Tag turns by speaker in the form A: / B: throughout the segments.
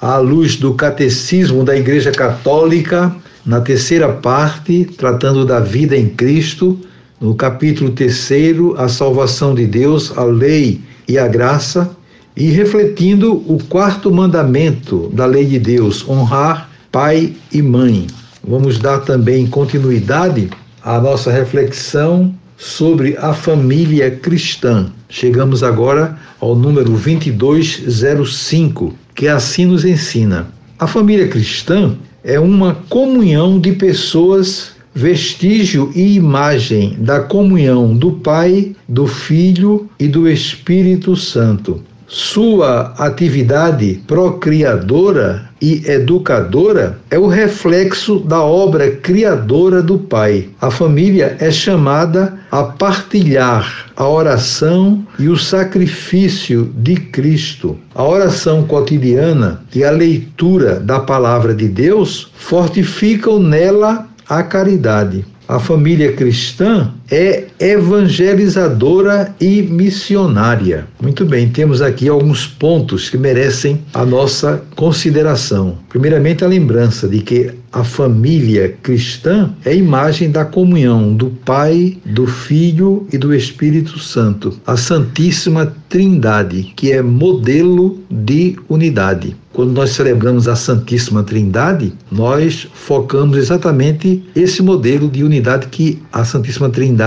A: à luz do Catecismo da Igreja Católica, na terceira parte, tratando da vida em Cristo, no capítulo terceiro, a salvação de Deus, a lei e a graça, e refletindo o quarto mandamento da lei de Deus, honrar pai e mãe. Vamos dar também continuidade à nossa reflexão sobre a família cristã. Chegamos agora ao número 2205, que assim nos ensina. A família cristã é uma comunhão de pessoas, vestígio e imagem da comunhão do Pai, do Filho e do Espírito Santo. Sua atividade procriadora e educadora é o reflexo da obra criadora do Pai. A família é chamada a partilhar a oração e o sacrifício de Cristo. A oração cotidiana e a leitura da palavra de Deus fortificam nela a caridade. A família cristã é evangelizadora e missionária. Muito bem, temos aqui alguns pontos que merecem a nossa consideração. Primeiramente, a lembrança de que a família cristã é a imagem da comunhão do Pai, do Filho e do Espírito Santo, a Santíssima Trindade, que é modelo de unidade. Quando nós celebramos a Santíssima Trindade, nós focamos exatamente esse modelo de unidade que a Santíssima Trindade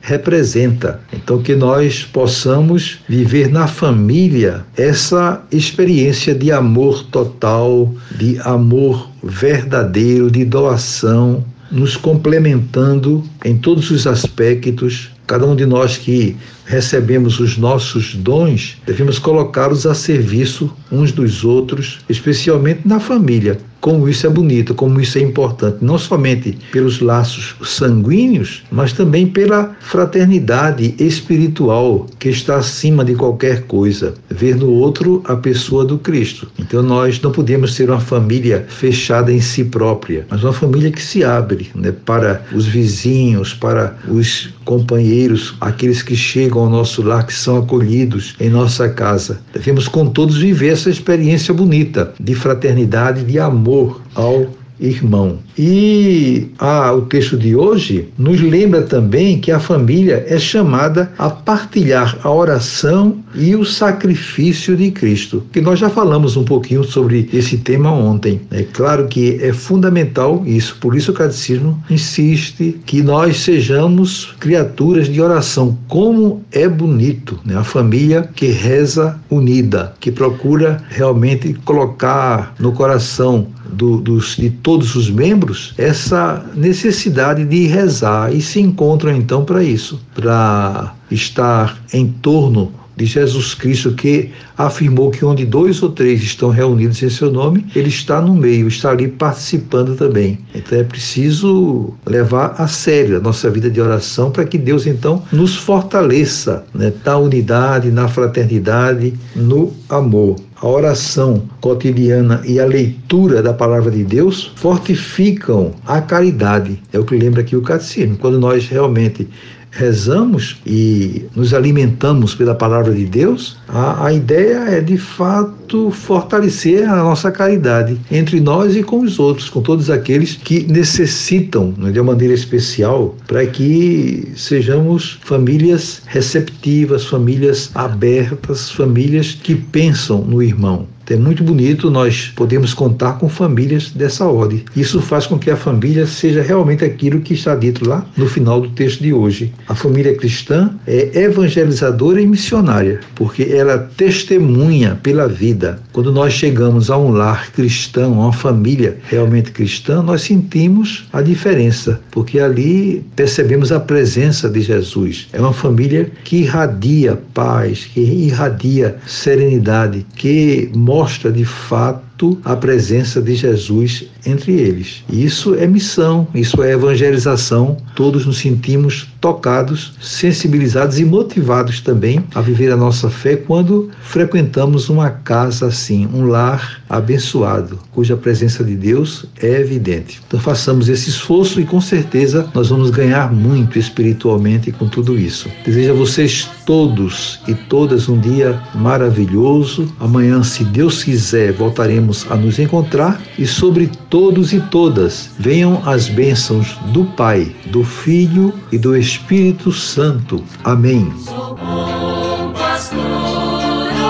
A: representa. Então, que nós possamos viver na família essa experiência de amor total, de amor verdadeiro, de doação, nos complementando em todos os aspectos. Cada um de nós que recebemos os nossos dons, devemos colocá-los a serviço uns dos outros, especialmente na família, como isso é bonito, como isso é importante, não somente pelos laços sanguíneos, mas também pela fraternidade espiritual que está acima de qualquer coisa. Ver no outro a pessoa do Cristo. Então nós não podemos ser uma família fechada em si própria, mas uma família que se abre né, para os vizinhos, para os companheiros, aqueles que chegam ao nosso lar, que são acolhidos em nossa casa. Devemos com todos viver essa experiência bonita de fraternidade, de amor ao irmão. E ah, o texto de hoje nos lembra também que a família é chamada a partilhar a oração e o sacrifício de Cristo, que nós já falamos um pouquinho sobre esse tema ontem. É claro que é fundamental isso, por isso o catecismo insiste que nós sejamos criaturas de oração. Como é bonito, né? A família que reza unida, que procura realmente colocar no coração do, dos, de todos os membros essa necessidade de rezar e se encontram então para isso, para estar em torno de Jesus Cristo, que afirmou que onde dois ou três estão reunidos em seu nome, ele está no meio, está ali participando também. Então é preciso levar a sério a nossa vida de oração para que Deus então nos fortaleça né, na unidade, na fraternidade, no amor. A oração cotidiana e a leitura da palavra de Deus fortificam a caridade. É o que lembra aqui o catecismo. Quando nós realmente rezamos e nos alimentamos pela palavra de Deus, a, a ideia é de fato fortalecer a nossa caridade entre nós e com os outros, com todos aqueles que necessitam né, de uma maneira especial para que sejamos famílias receptivas, famílias abertas, famílias que pensam no irmão. É muito bonito nós podemos contar com famílias dessa ordem. Isso faz com que a família seja realmente aquilo que está dito lá no final do texto de hoje. A família cristã é evangelizadora e missionária, porque ela testemunha pela vida. Quando nós chegamos a um lar cristão, a uma família realmente cristã, nós sentimos a diferença, porque ali percebemos a presença de Jesus. É uma família que irradia paz, que irradia serenidade, que mostra mostra de fato a presença de Jesus entre eles. Isso é missão, isso é evangelização. Todos nos sentimos tocados, sensibilizados e motivados também a viver a nossa fé quando frequentamos uma casa assim, um lar abençoado, cuja presença de Deus é evidente. Então façamos esse esforço e com certeza nós vamos ganhar muito espiritualmente com tudo isso. Desejo a vocês todos e todas um dia maravilhoso. Amanhã, se Deus quiser, voltaremos a nos encontrar e sobre todos e todas venham as bênçãos do Pai, do Filho e do Espírito Santo. Amém.
B: Sou bom pastor,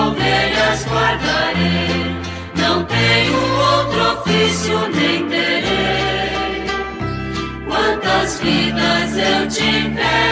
B: ovelhas guardarei, não tenho outro ofício nem. Quantas vidas eu tiver